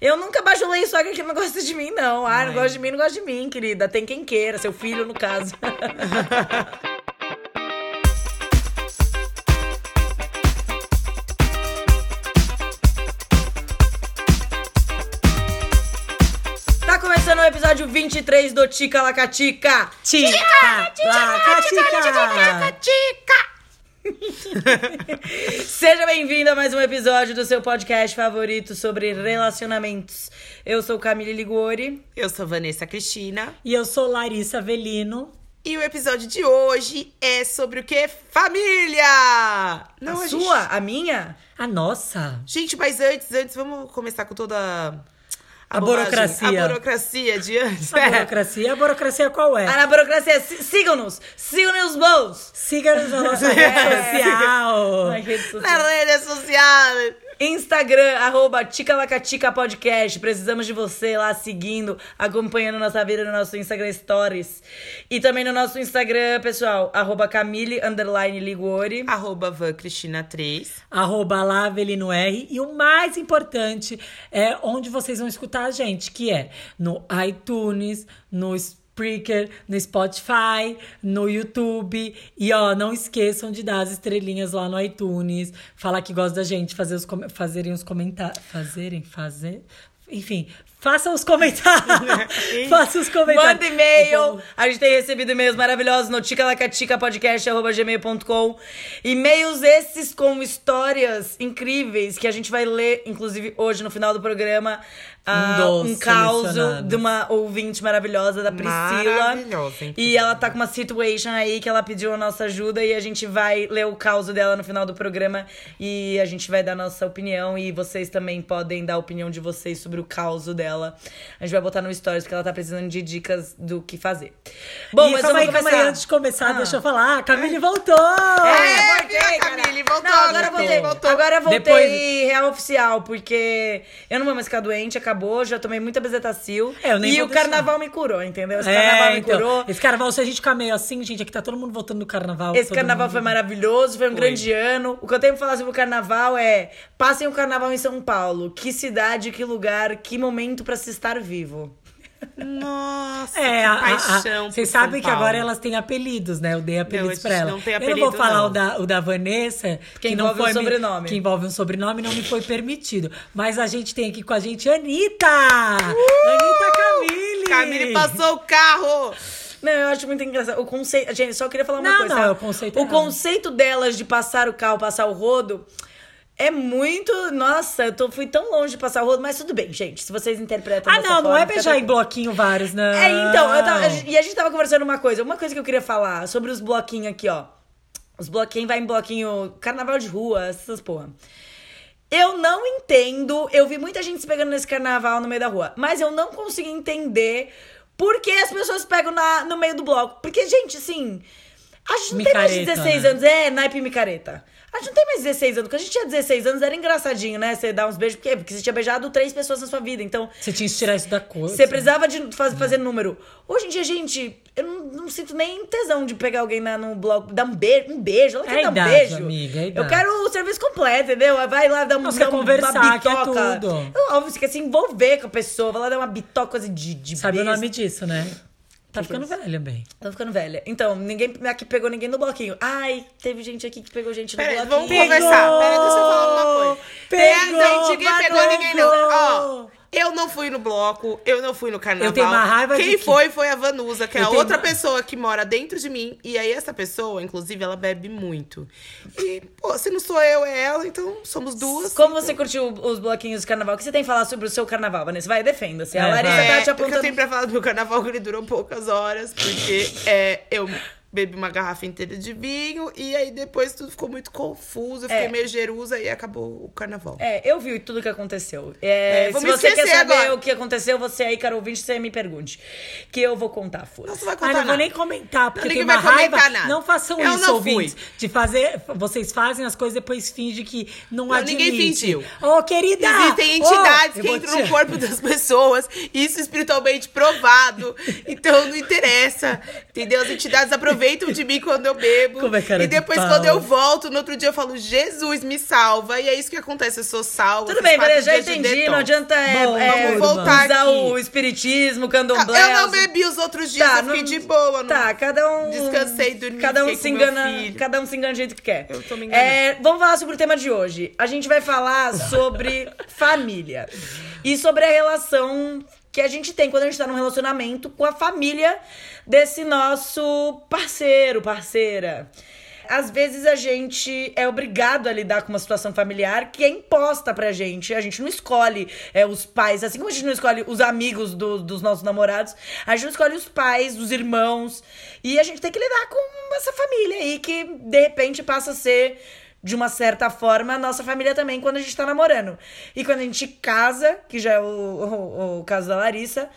Eu nunca bajulei sogra que não gosta de mim, não. Ah, não Ai. gosta de mim, não gosta de mim, querida. Tem quem queira, seu filho, no caso. Tá começando o episódio 23 do Tica Lacatica. Tica, laca, tica. Seja bem-vindo a mais um episódio do seu podcast favorito sobre relacionamentos. Eu sou Camille Liguori. Eu sou Vanessa Cristina. E eu sou Larissa Avelino. E o episódio de hoje é sobre o que? Família! a a sua? A minha? A nossa. Gente, mas antes, antes, vamos começar com toda a, A burocracia. A burocracia de antes. A burocracia. A burocracia qual é? Ah, na burocracia, si- sigam-nos! Sigam-nos bons! Siga-nos na nossa rede social. Na rede social. Instagram, arroba Ticalacatica Podcast. Precisamos de você lá seguindo, acompanhando nossa vida no nosso Instagram Stories. E também no nosso Instagram, pessoal, arroba Camille, underline Liguori. Arroba Van Cristina 3. Arroba lá, Avelino R. E o mais importante é onde vocês vão escutar a gente, que é no iTunes, no Spreaker, no Spotify, no YouTube. E ó, não esqueçam de dar as estrelinhas lá no iTunes. Falar que gosta da gente, fazer os fazerem os comentários. Fazerem, fazer. Enfim, façam os comentários. façam os comentários. Manda e-mail. A gente tem recebido e-mails maravilhosos no ticalacaticapodcast.gmail.com. E-mails esses com histórias incríveis que a gente vai ler, inclusive hoje no final do programa. ah, Um um caos de uma ouvinte maravilhosa da Priscila. E ela tá com uma situation aí que ela pediu a nossa ajuda e a gente vai ler o caos dela no final do programa e a gente vai dar nossa opinião e vocês também podem dar a opinião de vocês sobre o caos dela. A gente vai botar no stories porque ela tá precisando de dicas do que fazer. Bom, e mas calma vamos aí, calma aí, começar. antes de começar, Ah. deixa eu falar. A Camille voltou! É, É, voltei. Camille? Voltou, Não, agora voltei. voltou. Agora eu voltei Depois- real oficial, porque eu não vou mais ficar doente, acabou, já tomei muita bezetacil. É, eu nem e o deixar. carnaval me curou, entendeu? Esse carnaval É, me então, curou. esse carnaval, se a gente ficar meio assim, gente, aqui tá todo mundo voltando do carnaval. Esse carnaval mundo- foi maravilhoso, foi um grande ano. O que eu tenho pra falar sobre o carnaval é: passem o carnaval em São Paulo. Que cidade, que lugar, que momento pra se estar vivo. Nossa, É, que a, paixão. vocês sabem que agora elas têm apelidos, né? Eu dei apelidos a pra gente ela. não tem eu não vou apelido, falar não. O, da, o da Vanessa, Que não envolve um foi me- sobrenome. que envolve um sobrenome, não me foi permitido. Mas a gente tem aqui com a gente Anitta! Anitta Camille! Camille passou o carro. Não, eu acho muito engraçado. O conceito. Gente, só queria falar uma Não, coisa. não, tá? o conceito é O errado. conceito delas de passar o carro, passar o rodo. É muito. Nossa, eu tô, fui tão longe de passar o rodo, mas tudo bem, gente. Se vocês interpretam. Ah, não, não forma, é fica beijar em tranquilo. bloquinho vários, não. É, então, tava- e a gente tava conversando uma coisa. Uma coisa que eu queria falar sobre os bloquinhos aqui, ó. Os bloquinhos, vai em bloquinho, carnaval de rua, essas porra. Eu não entendo. Eu vi muita gente se pegando nesse carnaval no meio da rua. Mas eu não consigo entender por que as pessoas pegam na, no meio do bloco. Porque, gente, assim. A gente não tem mais de Micareta, 16 né? anos. É, naipe micareta. A gente não tem mais 16 anos. Quando a gente tinha 16 anos, era engraçadinho, né? Você dar uns beijos. Por quê? Porque você tinha beijado três pessoas na sua vida. Então, Você tinha que tirar isso da coisa. você precisava de faz- fazer número. Hoje em dia, gente, eu não, não sinto nem tesão de pegar alguém na, no bloco, dar um beijo, um beijo. Ela É quer a dar um idade, beijo. amiga, é a eu idade. quero o serviço completo, entendeu? Vai lá dar um Não, você dar um- conversar, uma bitoca. tudo. Eu, Óbvio, você quer se envolver com a pessoa, vai lá dar uma bitoca de, de Sabe o besta. nome disso, né? Tá Que que é ficando velha, bem. Tô ficando velha. Então, ninguém aqui pegou ninguém no bloquinho. Ai, teve gente aqui que pegou gente no Peraí, bloquinho. vamos conversar. Peraí, deixa eu falar uma coisa. Pegou, Tem gente que pegou ninguém, não. Ó, pegou. Eu não fui no bloco, eu não fui no carnaval. Eu tenho uma raiva de Quem que- foi, foi a Vanusa, que é a outra uma- pessoa que mora dentro de mim. E aí, essa pessoa, inclusive, ela bebe muito. E, pô, se não sou eu, é ela, então somos duas. Como você curtiu os bloquinhos de carnaval? O que você tem que falar sobre o seu carnaval, Vanessa? Vai, defenda-se. A É, Larissa vai. tá É, te o que eu apontando. tenho pra falar do meu carnaval, que ele durou poucas horas, porque é, eu bebi uma garrafa inteira de vinho, e aí depois tudo ficou muito confuso, eu fiquei É. meio jerusa e acabou o carnaval. É, eu vi tudo que aconteceu. É, É, se você quer saber agora. o que aconteceu, você aí, cara ouvinte, você me pergunte. Que eu vou contar, Não, foda você vai Ah, contar não vou nada. nem comentar, porque Não, tem uma raiva. nada. Não façam Eu isso, não ouvintes. fui. De fazer. Vocês fazem as coisas e depois fingem que não, Não, admite. ninguém fingiu. Ô, querida! Existem entidades eu que vou entram te- no corpo das pessoas, isso espiritualmente provado. Então não interessa. Entendeu? As entidades aproveitam aproveitam de mim quando eu bebo. Como é cara e de depois, pau. quando eu volto, no outro dia eu falo, Jesus, me salva. E é isso que acontece, eu sou salva. Tudo bem, Maria, já de entendi. Não adianta é, Bom, é, vamos voltar usar aqui. o espiritismo, candomblé. Eu não bebi os outros dias, Tá, eu fiquei não- de boa. Não... Tá, cada um. Descansei, dormi, Cada um se engana. Cada um se engana do jeito que quer. Eu tô me enganando. É, vamos falar sobre o tema de hoje. A gente vai falar sobre família. E sobre a relação que a gente tem quando a gente tá num relacionamento com a família desse nosso parceiro, parceira. Às vezes a gente é obrigado a lidar com uma situação familiar que é imposta pra gente. A gente não escolhe é, os pais, assim como a gente não escolhe os amigos do- dos nossos namorados, a gente não escolhe os pais, os irmãos. E a gente tem que lidar com essa família aí que de repente passa a ser, de uma certa forma, a nossa família também quando a gente tá namorando. E quando a gente casa, que já é o, o- o caso da Larissa,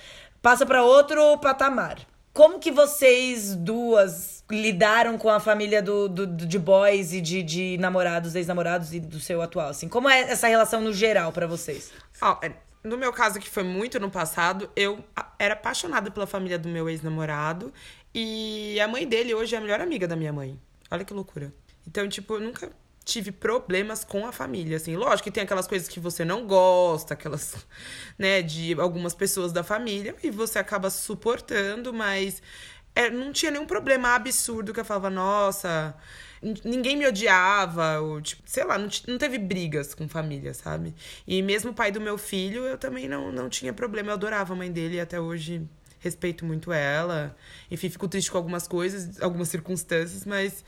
passa pra outro patamar. Como que vocês duas lidaram com a família do, do- do- de boys e de, de namorados, ex-namorados e do seu atual? Assim, como é essa relação no geral pra vocês? Ó, é, no meu caso, que foi muito no passado, eu era apaixonada pela família do meu ex-namorado. E a mãe dele hoje é a melhor amiga da minha mãe. Olha que loucura. Então, tipo, eu nunca tive problemas com a família, assim. Lógico que tem aquelas coisas que você não gosta, aquelas, né, de algumas pessoas da família, e você acaba suportando, mas é, não tinha nenhum problema absurdo que eu falava, nossa, ninguém me odiava, ou, tipo, sei lá, não, não teve brigas com família, sabe? E mesmo o pai do meu filho, eu também não, não tinha problema, eu adorava a mãe dele e até hoje respeito muito ela. Enfim, fico triste com algumas coisas, algumas circunstâncias, mas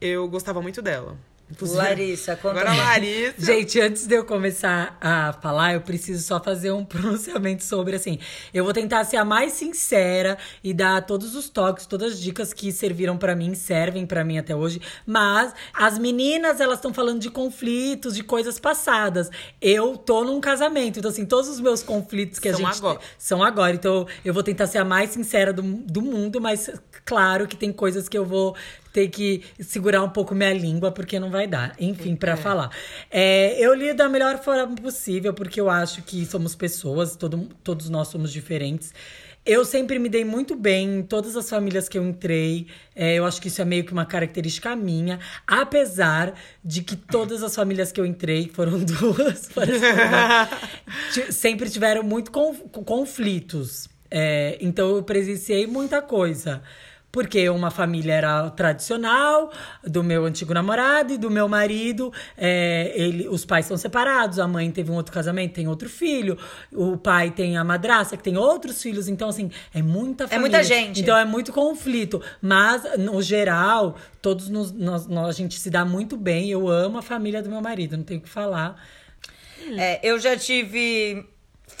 eu gostava muito dela. Inclusive- Larissa, conta Agora a Larissa. Gente, antes de eu começar a falar, eu preciso só fazer um pronunciamento sobre assim. Eu vou tentar ser a mais sincera e dar todos os toques, todas as dicas que serviram pra mim, servem pra mim até hoje. Mas as meninas, elas estão falando de conflitos, de coisas passadas. Eu tô num casamento, então assim, todos os meus conflitos que a São gente agora. são agora. Então eu vou tentar ser a mais sincera do, do mundo, mas claro que tem coisas que eu vou ter que segurar um pouco minha língua, porque não vai dar. Enfim, pra falar. É, eu lido da melhor forma possível, porque eu acho que somos pessoas, todo, todos nós somos diferentes. Eu sempre me dei muito bem em todas as famílias que eu entrei. É, eu acho que isso é meio que uma característica minha. Apesar de que todas as famílias que eu entrei, que foram duas, parece sempre tiveram muito con- conflitos. É, então eu presenciei muita coisa. Porque uma família era tradicional, do meu antigo namorado e do meu marido. é, ele, os pais são separados, a mãe teve um outro casamento, tem outro filho. O pai tem a madraça, que tem outros filhos. Então, assim, é muita família. muita gente. Então, é muito conflito. Mas, no geral, todos nos, nós, nós- a gente se dá muito bem. Eu amo a família do meu marido, não tenho o que falar. É, eu já tive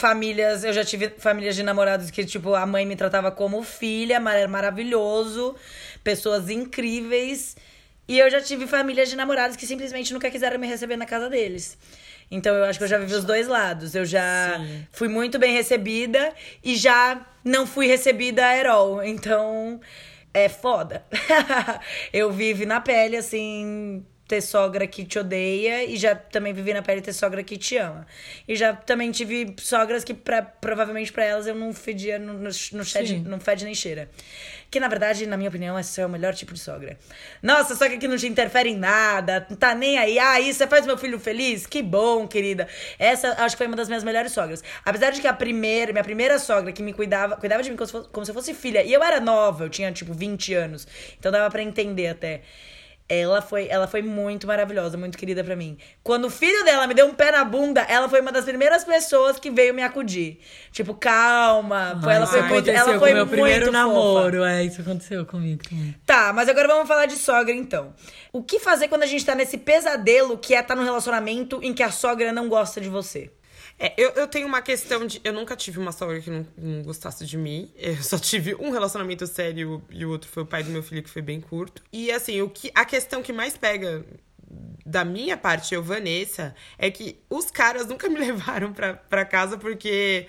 famílias, eu já tive famílias de namorados que, tipo, a mãe me tratava como filha, era maravilhoso, pessoas incríveis. E eu já tive famílias de namorados que simplesmente nunca quiseram me receber na casa deles. Então eu acho que eu já vivi os dois lados. Eu já fui muito bem recebida e já não fui recebida at all. Então é foda. eu vivi na pele, assim, ter sogra que te odeia e já também vivi na pele ter sogra que te ama. E já também tive sogras que pra, provavelmente pra elas eu não fedia, não, não, não, fede, não fede nem cheira. Que na verdade, na minha opinião, esse é o melhor tipo de sogra. Nossa, sogra que não te interfere em nada, não tá nem aí. Ah, isso você faz meu filho feliz? Que bom, querida. Essa acho que foi uma das minhas melhores sogras. Apesar de que a primeira, minha primeira sogra que me cuidava, cuidava de mim como se fosse, como se eu fosse filha. E eu era nova, eu tinha tipo 20 anos. Então dava pra entender até. Ela foi, ela foi muito maravilhosa, muito querida pra mim. Quando o filho dela me deu um pé na bunda, ela foi uma das primeiras pessoas que veio me acudir. Tipo, calma. Foi, ela foi muito, ela foi meu primeiro muito namoro. fofa. É, isso aconteceu comigo também. Tá, mas agora vamos falar de sogra então. O que fazer quando a gente tá nesse pesadelo que é estar num relacionamento em que a sogra não gosta de você? É, eu, eu tenho uma questão de. Eu nunca tive uma sogra que não, não gostasse de mim. Eu só tive um relacionamento sério e o outro foi o pai do meu filho, que foi bem curto. E assim, o que, a questão que mais pega da minha parte, eu, Vanessa, é que os caras nunca me levaram pra, pra casa porque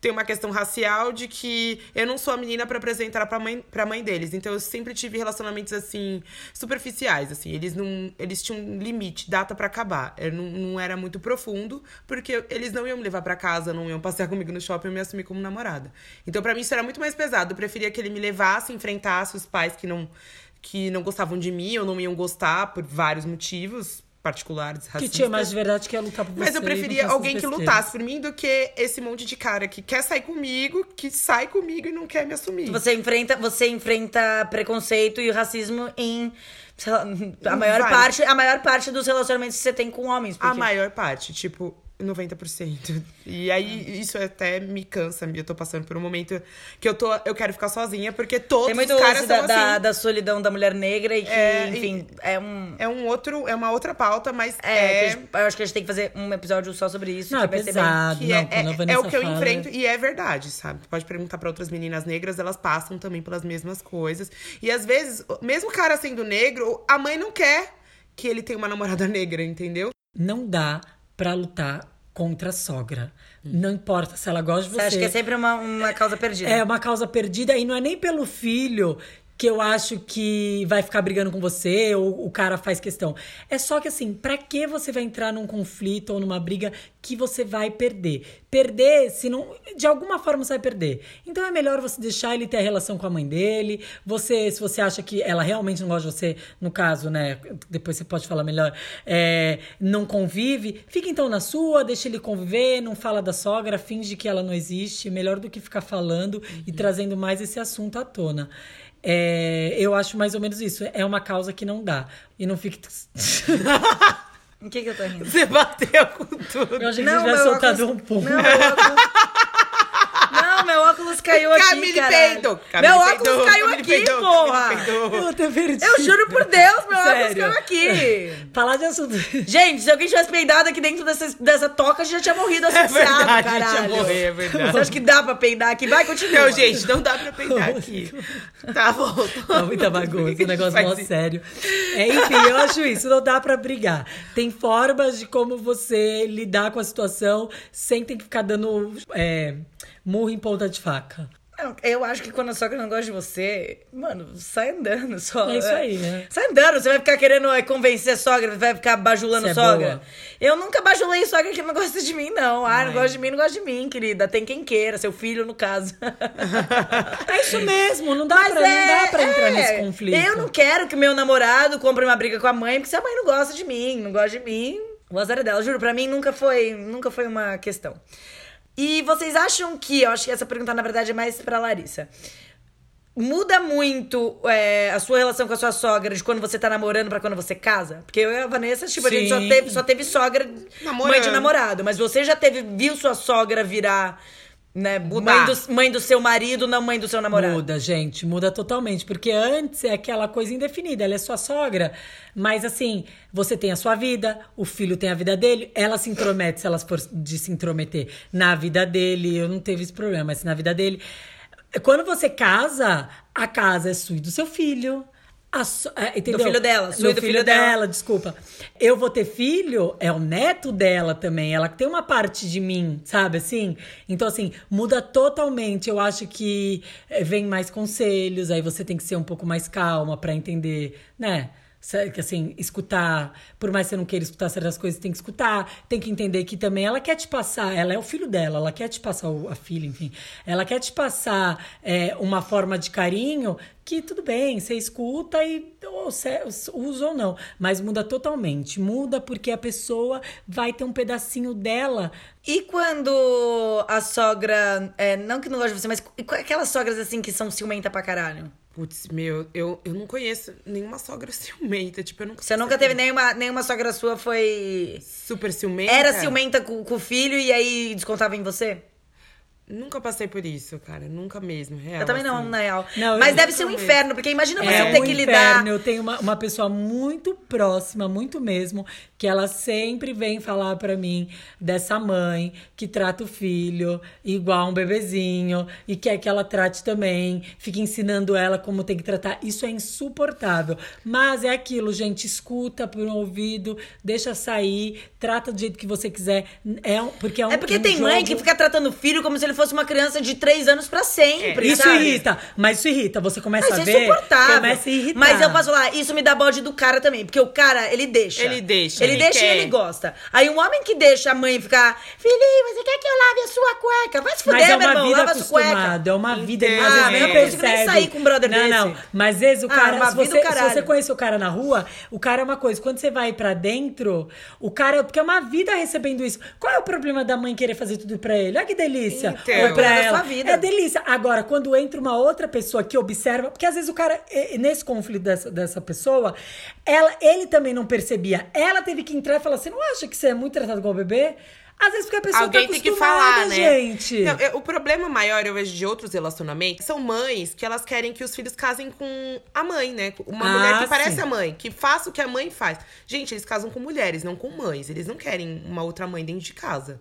tem uma questão racial de que eu não sou a menina pra apresentar pra mãe, pra mãe deles. Então eu sempre tive relacionamentos assim, superficiais, assim. Eles não. Eles tinham um limite, data pra acabar. Eu não, não era muito profundo, porque eles não iam me levar pra casa, não iam passear comigo no shopping e me assumir como namorada. Então pra mim isso era muito mais pesado. Eu preferia que ele me levasse, enfrentasse os pais que não que não gostavam de mim ou não iam gostar por vários motivos particulares, Que racistas. tinha mais de verdade que ia lutar por você. Mas eu preferia alguém que lutasse por mim do que esse monte de cara que quer sair comigo, que sai comigo e não quer me assumir. Você enfrenta, você enfrenta preconceito e racismo em sei lá, a maior parte, a maior parte dos relacionamentos que você tem com homens, A porque maior parte, tipo, 90%. E aí, isso até me cansa. Eu tô passando por um momento que eu tô. Eu quero ficar sozinha, porque todos tem muito os caras são da, da, assim. da solidão da mulher negra e que, É, e- enfim, é um É um outro, é uma outra pauta, mas é, é, gente- eu acho que a gente tem que fazer um episódio só sobre isso, Não, que é vai ser bem pesado. que não, é, a é- Vanessa é o que eu fala- enfrento e é verdade, sabe? Tu pode perguntar pra outras meninas negras, elas passam também pelas mesmas coisas. E às vezes, mesmo o cara sendo negro, a mãe não quer que ele tenha uma namorada negra, entendeu? Não dá pra lutar contra a sogra. Não importa se ela gosta de você. Você acha que é sempre uma, uma causa perdida? É uma causa perdida e não é nem pelo filho que eu acho que vai ficar brigando com você ou o cara faz questão. É só que assim, pra que você vai entrar num conflito ou numa briga que você vai perder? Perder, se não, de alguma forma você vai perder. Então é melhor você deixar ele ter a relação com a mãe dele. Você, se você acha que ela realmente não gosta de você, no caso, né, depois você pode falar melhor, é, não convive, fica então na sua, deixa ele conviver, não fala da sogra, finge que ela não existe, melhor do que ficar falando e trazendo mais esse assunto à tona. É, eu acho mais ou menos isso. É uma causa que não dá. E não fique. O que que eu tô rindo? Você bateu com tudo. Eu achei que Não, você tivesse soltado óculos- um pum. Não, meu óculos... Meu óculos caiu aqui, Camille caralho. peidou. Camille Meu óculos peidou, caiu Camille aqui, peidou, porra. Eu até perdi. Eu juro por Deus, meu óculos Sério. caiu aqui. Falar de assunto. Gente, se alguém tivesse peidado aqui dentro dessa, dessa toca, já tinha morrido É asfixiado, verdade, caralho. tinha morrer, é verdade. Você acha que dá pra peidar aqui? Vai, continua. Não, gente, não dá pra peidar aqui. Tá bom. Tá muita bagunça, um negócio mó sério. É, enfim, eu acho isso, não dá pra brigar. Tem formas de como você lidar com a situação sem ter que ficar dando é, murro em ponta de faca. Não, Eu acho que quando a sogra não gosta de você, mano, sai andando só. É isso aí, né? Sai andando, você vai ficar querendo é, convencer a sogra, vai ficar bajulando Você é sogra. boa. Eu nunca bajulei sogra que não gosta de mim, não. Ah, não Ai. gosta de mim, não gosta de mim, querida. Tem quem queira, seu filho, no caso. É isso mesmo, não dá, pra, não dá pra entrar é, nesse conflito. Eu não quero que meu namorado compre uma briga com a mãe, porque se a mãe não gosta de mim, não gosta de mim, o azar é dela. Juro, pra mim nunca foi, nunca foi uma questão. E vocês acham que, eu acho que essa pergunta na verdade é mais pra Larissa. Muda muito é, a sua relação com a sua sogra de quando você tá namorando pra quando você casa? Porque eu e a Vanessa, tipo, a gente só Sim. teve, só teve sogra mãe de Namorando. namorado. Mas você já teve, viu sua sogra virar, né, Mudar. mãe do, mãe do seu marido, não mãe do seu namorado. Muda, gente, muda totalmente. Porque antes é aquela coisa indefinida. Ela é sua sogra, mas assim, você tem a sua vida, o filho tem a vida dele, ela se intromete, se elas for de se intrometer na vida dele. Eu não teve esse problema, mas na vida dele. Quando você casa, a casa é sua e do seu filho. A so- é, entendeu? filho dela, sua do do filho, filho dela. dela, desculpa. Eu vou ter filho, é o neto dela também. Ela tem uma parte de mim, sabe assim? Então, assim, muda totalmente. Eu acho que eh, vem mais conselhos, aí você tem que ser um pouco mais calma pra entender, né? Que, Assim, escutar, por mais que você não queira escutar certas coisas, tem que escutar, tem que entender que também ela quer te passar, ela é o filho dela, ela quer te passar, a filha, enfim, ela quer te passar é, uma forma de carinho que tudo bem, você escuta e ou você usa ou não, mas muda totalmente. Muda porque a pessoa vai ter um pedacinho dela. E quando a sogra. é, não que não gosta de você, mas aquelas sogras assim que são ciumenta pra caralho? Putz, meu, eu, eu não conheço nenhuma sogra ciumenta. Tipo, eu nunca Você nunca teve nenhuma, nenhuma sogra sua foi. Super ciumenta? Era ciumenta com, com o filho e aí descontava em você? Nunca passei por isso, cara. Nunca mesmo, real. Eu também não, assim. na real. Não, Mas deve ser um mesmo. inferno, porque imagina você É ter um que inferno. lidar. Eu tenho uma, uma pessoa muito próxima, muito mesmo, que ela sempre vem falar pra mim dessa mãe que trata o filho igual um bebezinho e quer que ela trate também, fica ensinando ela como tem que tratar. Isso é insuportável. Mas é aquilo, gente, escuta por um ouvido, deixa sair, trata do jeito que você quiser. É porque é, um, É porque um tem mãe jogo- que fica tratando o filho como se ele fosse uma criança de três anos pra sempre. É, Isso sabe? irrita, mas isso irrita. Você começa Mas a é ver, começa a irritar. Mas eu posso falar, isso me dá bode do cara também. Porque o cara, ele deixa. Ele deixa, Ele, ele deixa quer. e ele gosta. Aí um homem que deixa a mãe ficar, filhinho, você quer que eu lave a sua cueca? Vai se fuder, Mas é meu uma irmão, vida lava a sua cueca. é uma vida, vezes Ah, não consigo nem sair com um brother não, desse. Não, mas às vezes o Ah, cara, uma se, você, se você conhece o cara na rua, o cara é uma coisa. Quando você vai pra dentro, o cara, porque é uma vida recebendo isso. Qual é o problema da mãe querer fazer tudo pra ele? Olha que delícia. Pra É da ela. vida. É delícia. Agora, quando entra uma outra pessoa que observa, porque às vezes o cara, nesse conflito dessa, dessa pessoa, ela, ele também não percebia. Ela teve que entrar e falar: você não acha que você é muito tratado igual bebê? Às vezes porque a pessoa Alguém tá tem que falar, né? gente. Não, eu- o problema maior, eu vejo, de outros relacionamentos, são mães que elas querem que os filhos casem com a mãe, né? Uma Ah, mulher que parece sim. a mãe, que faça o que a mãe faz. Gente, eles casam com mulheres, não com mães. Eles não querem uma outra mãe dentro de casa.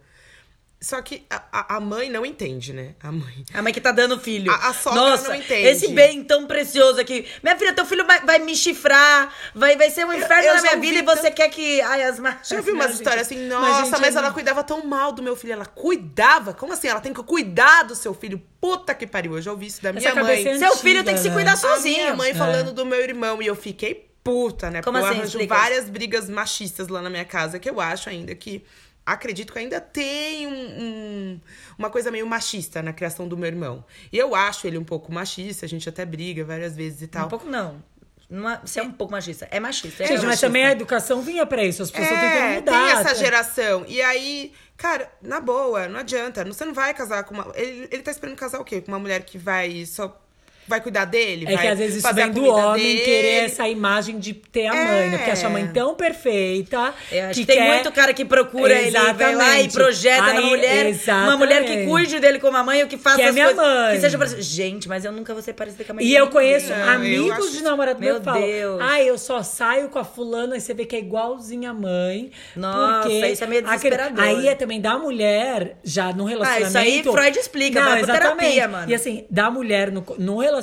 Só que a, a- a mãe não entende, né? A mãe. A mãe que tá dando filho. A- a sogra Nossa, não entende. esse bem tão precioso aqui. Minha filha, teu filho vai, vai me chifrar, vai, vai ser um inferno eu na já minha vida e você quer que. Ai, as marcas. Já ouvi umas histórias assim, Mas, nossa, gente, mas, é ela não- cuidava tão mal do meu filho. Ela cuidava? Como assim? Ela tem que cuidar do seu filho? Puta que pariu. Eu já ouvi isso da minha Essa mãe. cabeça é Seu antiga, filho tem que se né? cuidar A sozinho. minha mãe falando do meu irmão e eu fiquei puta, né? Como Porque eu assim? arranjo Explica. várias brigas machistas lá na minha casa que eu acho ainda que. Acredito que ainda tem um- um- uma coisa meio machista na criação do meu irmão. E eu acho ele um pouco machista, a gente até briga várias vezes e tal. Um pouco não. Não é- Você é um pouco machista. É machista. É Gente, mas machista. também a educação vinha pra isso. As pessoas estão tentando É, mudar. tem essa geração. E aí, cara, na boa, não adianta. Você não vai casar com uma. Ele, ele tá esperando casar o quê? Com uma mulher que vai só. Vai cuidar dele? É que às vezes isso vem do homem dele. querer essa imagem de ter a mãe, né? Porque acha a mãe tão perfeita. Eu acho que, tem quer- muito cara que procura ele, vai lá e Exatamente. projeta na Aí, mulher. Uma mulher que exatamente. cuide dele como a mãe, ou que faça Que é as minha coisas. mãe. Que seja parecida. Gente, mas eu nunca vou ser parecida com a mãe E eu conheço Não, eu amigos acho- de namorado meu Meu que falam, Deus. ah, eu só saio com a fulana e você vê que é igualzinha a mãe. Nossa, porque isso é meio desesperador. Aí é também da mulher, já no relacionamento... Ah, aí Freud explica, Não, pra exatamente. terapia, mano. E assim, da mulher no, no relacionamento,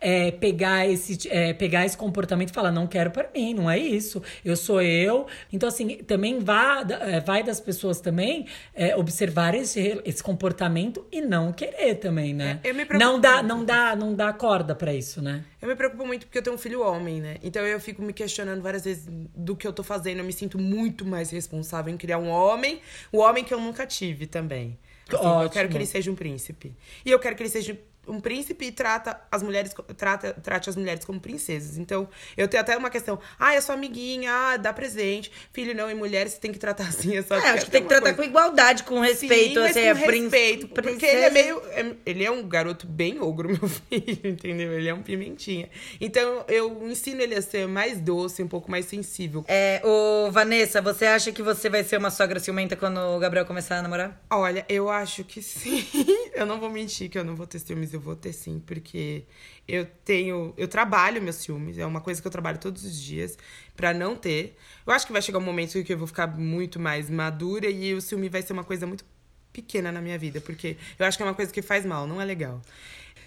é, pegar, esse, é, pegar esse comportamento e falar, não quero pra mim, não é isso. Eu sou eu. Então assim, também vai, é, vai das pessoas também é, observar esse, esse comportamento e não querer também, né? É, eu me preocupo não dá, muito. não dá, não dá corda pra isso, né? Eu me preocupo muito porque eu tenho um filho homem, né? Então eu fico me questionando várias vezes do que eu tô fazendo. Eu me sinto muito mais responsável em criar um homem, o homem que eu nunca tive também. Assim, eu quero que ele seja um príncipe. E eu quero que ele seja um príncipe trata as mulheres trata, trate as mulheres como princesas. Então, eu tenho até uma questão. Ah, é sua amiguinha, ah, dá presente. Filho não, e mulheres você tem que tratar assim. É, só É, acho que tem que tratar com igualdade, com respeito. Sim, assim, com é respeito. Porque princesa. ele é meio. é- ele é um garoto bem ogro, meu filho, entendeu? Ele é um pimentinha. Então eu ensino ele a ser mais doce, um pouco mais sensível. É, ô, Vanessa, você acha que você vai ser uma sogra ciumenta quando o Gabriel começar a namorar? Olha, eu acho que sim. eu não vou mentir que eu não vou ter ciúmes, eu vou ter sim, porque eu tenho. Eu trabalho meus ciúmes, é uma coisa que eu trabalho todos os dias pra não ter. Eu acho que vai chegar um momento que eu vou ficar muito mais madura e o ciúme vai ser uma coisa muito pequena na minha vida, porque eu acho que é uma coisa que faz mal, não é legal.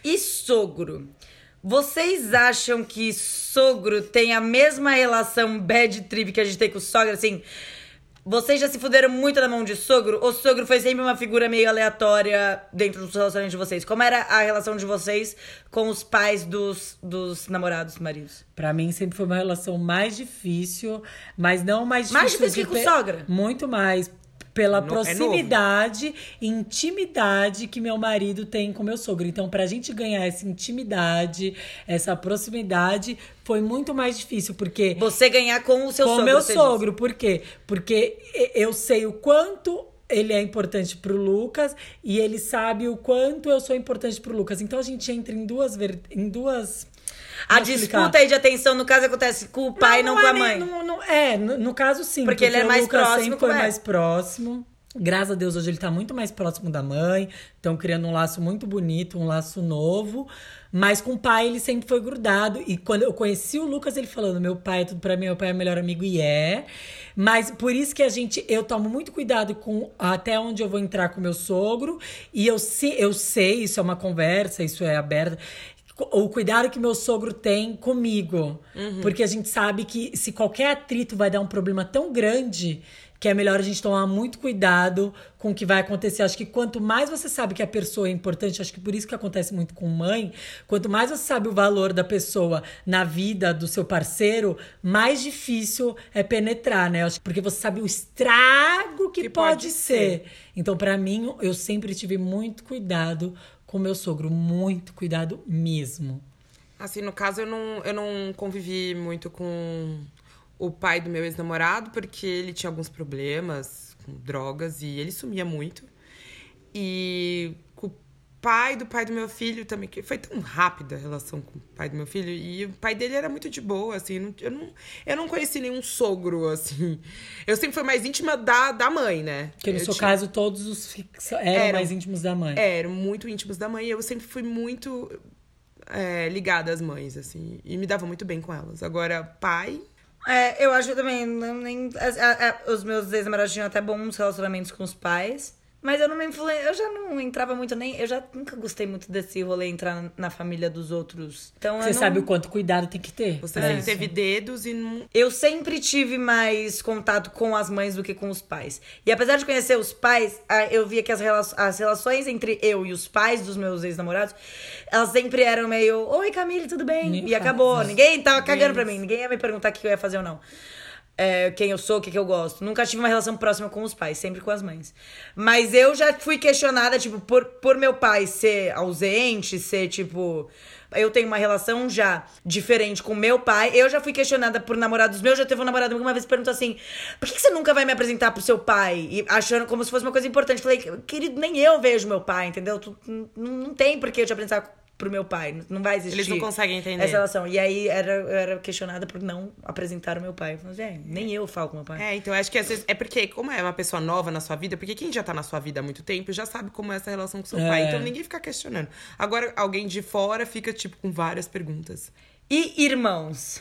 E sogro? Vocês acham que sogro tem a mesma relação bad trip que a gente tem com sogra? Assim, vocês já se fuderam muito na mão de sogro? Ou sogro foi sempre uma figura meio aleatória dentro dos relacionamentos de vocês? Como era a relação de vocês com os pais dos, dos namorados, maridos? Pra mim sempre foi uma relação mais difícil, mas não mais difícil. Mais difícil que com sogra? Muito mais. Pela No- é proximidade e intimidade que meu marido tem com meu sogro. Então, pra gente ganhar essa intimidade, essa proximidade, foi muito mais difícil, porque Você ganhar com o seu com sogro. meu você sogro. Por quê? Porque eu sei o quanto ele é importante pro Lucas e ele sabe o quanto eu sou importante pro Lucas. Então a gente entra em duas ver... em duas A explicar? disputa aí de atenção, no caso, acontece com o pai, não, com a é nem- mãe. não- não- é, no, no caso sim. Porque ele é mais Lucas próximo sempre foi ela. mais próximo. Graças a Deus, hoje ele tá muito mais próximo da mãe. Estão criando um laço muito bonito, um laço novo. Mas com o pai ele sempre foi grudado. E quando eu conheci o Lucas, ele falando: meu pai é tudo pra mim, meu pai é o melhor amigo, e é. Mas por isso que a gente, eu tomo muito cuidado com até onde eu vou entrar com meu sogro. E eu, se, eu sei, isso é uma conversa, isso é aberto o cuidado que meu sogro tem comigo. Porque a gente sabe que se qualquer atrito vai dar um problema tão grande que é melhor a gente tomar muito cuidado com o que vai acontecer. Acho que quanto mais você sabe que a pessoa é importante, acho que por isso que acontece muito com mãe, quanto mais você sabe o valor da pessoa na vida do seu parceiro, mais difícil é penetrar, né? Porque você sabe o estrago que, Que pode, pode ser. Então, pra mim, eu sempre tive muito cuidado com meu sogro, muito cuidado mesmo. Assim, no caso, eu não, eu não convivi muito com o pai do meu ex-namorado, porque ele tinha alguns problemas com drogas e ele sumia muito. E pai do pai do meu filho também, que foi tão rápida a relação com o pai do meu filho. E o pai dele era muito de boa, assim. não- Eu não, eu não conheci nenhum sogro, assim. Eu sempre fui mais íntima da, da mãe, né? Porque no Eu seu tinha- caso, todos os fix- eram, Eram. mais íntimos da mãe. É, eram muito íntimos da mãe. E eu sempre fui muito é, ligada às mães, assim. E me dava muito bem com elas. Agora, pai. É, eu acho que também. Não, nem, a- a- os meus ex-namorados tinham até bons relacionamentos com os pais. Mas eu não me influen... Eu já não entrava muito nem. Eu já nunca gostei muito desse rolê entrar na família dos outros. Então eu Você não- sabe o quanto cuidado tem que ter. Você É sempre isso. teve dedos e não. Eu sempre tive mais contato com as mães do que com os pais. E apesar de conhecer os pais, eu via que as, rela- as relações entre eu e os pais dos meus ex-namorados, elas sempre eram meio, oi Camille, tudo bem? Nem e fala acabou. Ninguém tava cagando pra mim. Ninguém ia me perguntar o que eu ia fazer ou não. É, quem eu sou, o que, que eu gosto. Nunca tive uma relação próxima com os pais, sempre com as mães. Mas eu já fui questionada, tipo, por, por meu pai ser ausente, ser, tipo. Eu tenho uma relação já diferente com meu pai. Eu já fui questionada por namorados meus. Já teve um namorado que uma vez perguntou assim: por que, que você nunca vai me apresentar pro seu pai? E achando como se fosse uma coisa importante. Falei, querido, nem eu vejo meu pai, entendeu? Tu- não, não tem por que eu te apresentar pro meu pai. Não vai existir. Eles não conseguem entender. Essa relação. E aí era, eu era questionada por não apresentar o meu pai. Eu falei, é, nem eu falo com meu pai. É, então acho que às vezes. É porque, como é uma pessoa nova na sua vida, porque quem já tá na sua vida há muito tempo já sabe como é essa relação com seu É. pai. Então ninguém fica questionando. Agora, alguém de fora fica, tipo, com várias perguntas. E irmãos?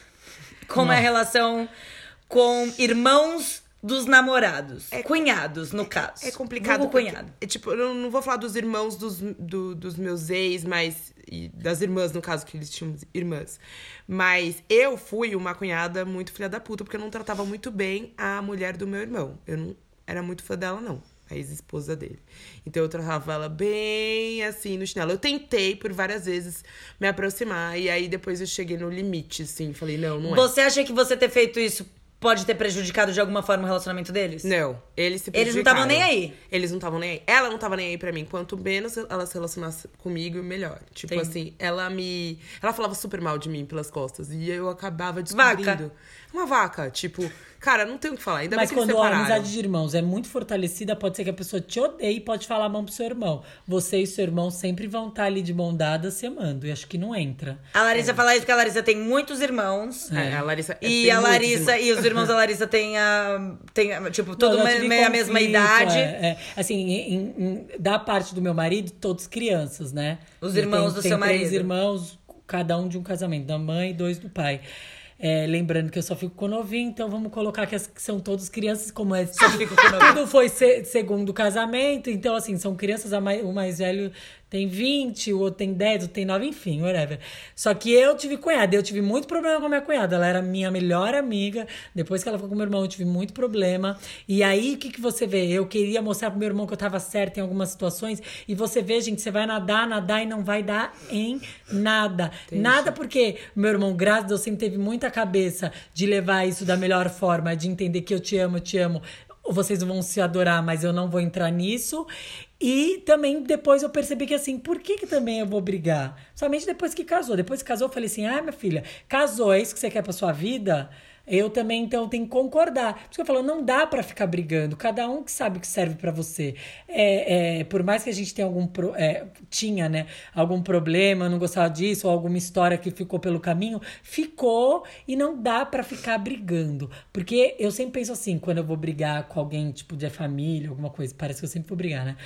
Como é a relação com irmãos dos namorados? cunhados, no caso. É complicado. Vulgo cunhado. é, tipo, eu não, vou falar dos irmãos dos, do- dos meus ex, mas. Das irmãs, no caso, que eles tinham irmãs. Mas eu fui uma cunhada muito filha da puta, porque eu não tratava muito bem a mulher do meu irmão. Eu não era muito fã dela, não. A ex-esposa dele. Então eu tratava ela bem assim no chinelo. Eu tentei por várias vezes me aproximar. E aí depois eu cheguei no limite, assim. Falei, não, não é. Você acha que você ter feito isso pode ter prejudicado de alguma forma o relacionamento deles? Não, eles se Eles não tavam prejudicaram. nem aí. Eles não estavam nem aí. Ela não tava nem aí pra mim. Quanto menos ela se relacionasse comigo, melhor. Tipo Entendi. assim, ela me. Ela falava super mal de mim pelas costas. E eu acabava descobrindo. Vaca. Uma vaca. Tipo, cara, não tem o que falar. Ainda Mas bem que eles quando a amizade de irmãos é muito fortalecida, pode ser que a pessoa te odeie e pode falar a mão pro seu irmão. Você e seu irmão sempre vão estar ali de mão dada se amando. E acho que não entra. A Larissa fala isso porque a Larissa tem muitos irmãos. É, a Larissa. E tem a Larissa, irmãos. e os irmãos da Larissa têm a. Tem, a- tipo, Não, todo tive meio a mesma idade. é, é. Assim, em- em- em- da parte do meu marido, todos crianças, né? Os irmãos tem, do tem seu três marido. irmãos, cada um de um casamento, da mãe e dois do pai. É, lembrando que eu só fico com novinho, então vamos colocar que, as, que são todos crianças, como é. Só fico com novinho. Tudo foi se- segundo casamento, então assim, são crianças, a mai- o mais velho tem 20, o outro tem 10, o outro tem 9, enfim, whatever. Só que eu tive cunhada, eu tive muito problema com a minha cunhada. Ela era minha melhor amiga. Depois que ela ficou com meu irmão, eu tive muito problema. E aí, o que, que você vê? Eu queria mostrar pro meu irmão que eu tava certa em algumas situações. E você vê, gente, você vai nadar, nadar e não vai dar em nada. Nada porque meu irmão, graças a Deus, sempre teve muita cabeça de levar isso da melhor forma, de entender que eu te amo, eu te amo vocês vão se adorar, mas eu não vou entrar nisso. E também depois eu percebi que assim, por que, que também eu vou brigar? Somente depois que casou. Depois que casou, eu falei assim: ah, minha filha, casou, é isso que você quer pra sua vida? Eu também, então, tenho que concordar. Por isso que eu falo, não dá pra ficar brigando. Cada um que sabe o que serve pra você. É, é, por mais que a gente tenha algum... pro- é, tinha, né? Algum problema, não gostava disso, ou alguma história que ficou pelo caminho, ficou e não dá pra ficar brigando. Porque eu sempre penso assim, quando eu vou brigar com alguém, tipo, de família, alguma coisa. Parece que eu sempre vou brigar, né?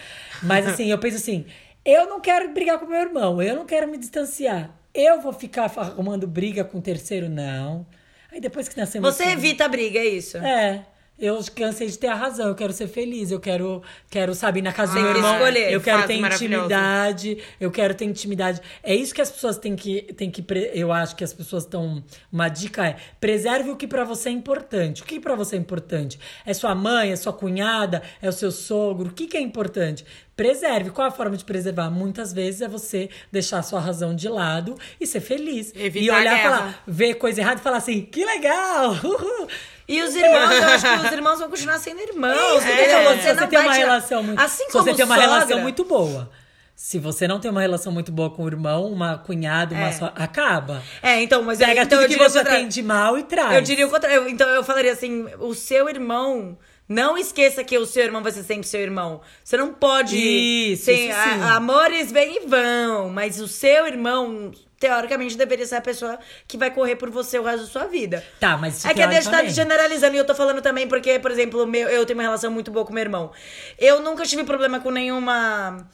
Mas assim, eu penso assim, eu não quero brigar com meu irmão, eu não quero me distanciar. Eu vou ficar arrumando briga com o terceiro, não. Aí depois que nascemos. Você evita a briga, é isso? É. eu cansei de ter a razão, eu quero ser feliz, eu quero, quero sabe, na casa do Tem meu que irmão, escolher. eu quero ter intimidade, eu quero ter intimidade. É isso que as pessoas têm que, têm que eu acho que as pessoas estão, uma dica é, preserve o que pra você é importante. O que pra você é importante? É sua mãe, é sua cunhada, é o seu sogro, o que que é importante? Preserve. Qual a forma de preservar? Muitas vezes é você deixar a sua razão de lado e ser feliz. Evitar e olhar e falar, ver coisa errada e falar assim, que legal! Uhul. E os irmãos, eu acho que os irmãos vão continuar sendo irmãos. Você entendeu? falou, se você não tem uma relação muito. Assim como você tem uma sogra, relação muito boa. Se você não tem uma relação muito boa com o irmão, uma cunhada, uma É. só. Acaba. É, então, mas eu- Pega então tudo eu que você contrário. tem de mal e traz. Eu diria o contrário. Eu- Então eu falaria assim: o seu irmão. Não esqueça que o seu irmão vai ser sempre seu irmão. Você não pode. Isso, Sim, isso a- amores vêm e vão. Mas o seu irmão, teoricamente, deveria ser a pessoa que vai correr por você o resto da sua vida. Tá, mas É que a gente tá generalizando e eu tô falando também porque, por exemplo, meu, eu tenho uma relação muito boa com meu irmão. Eu nunca tive problema com nenhuma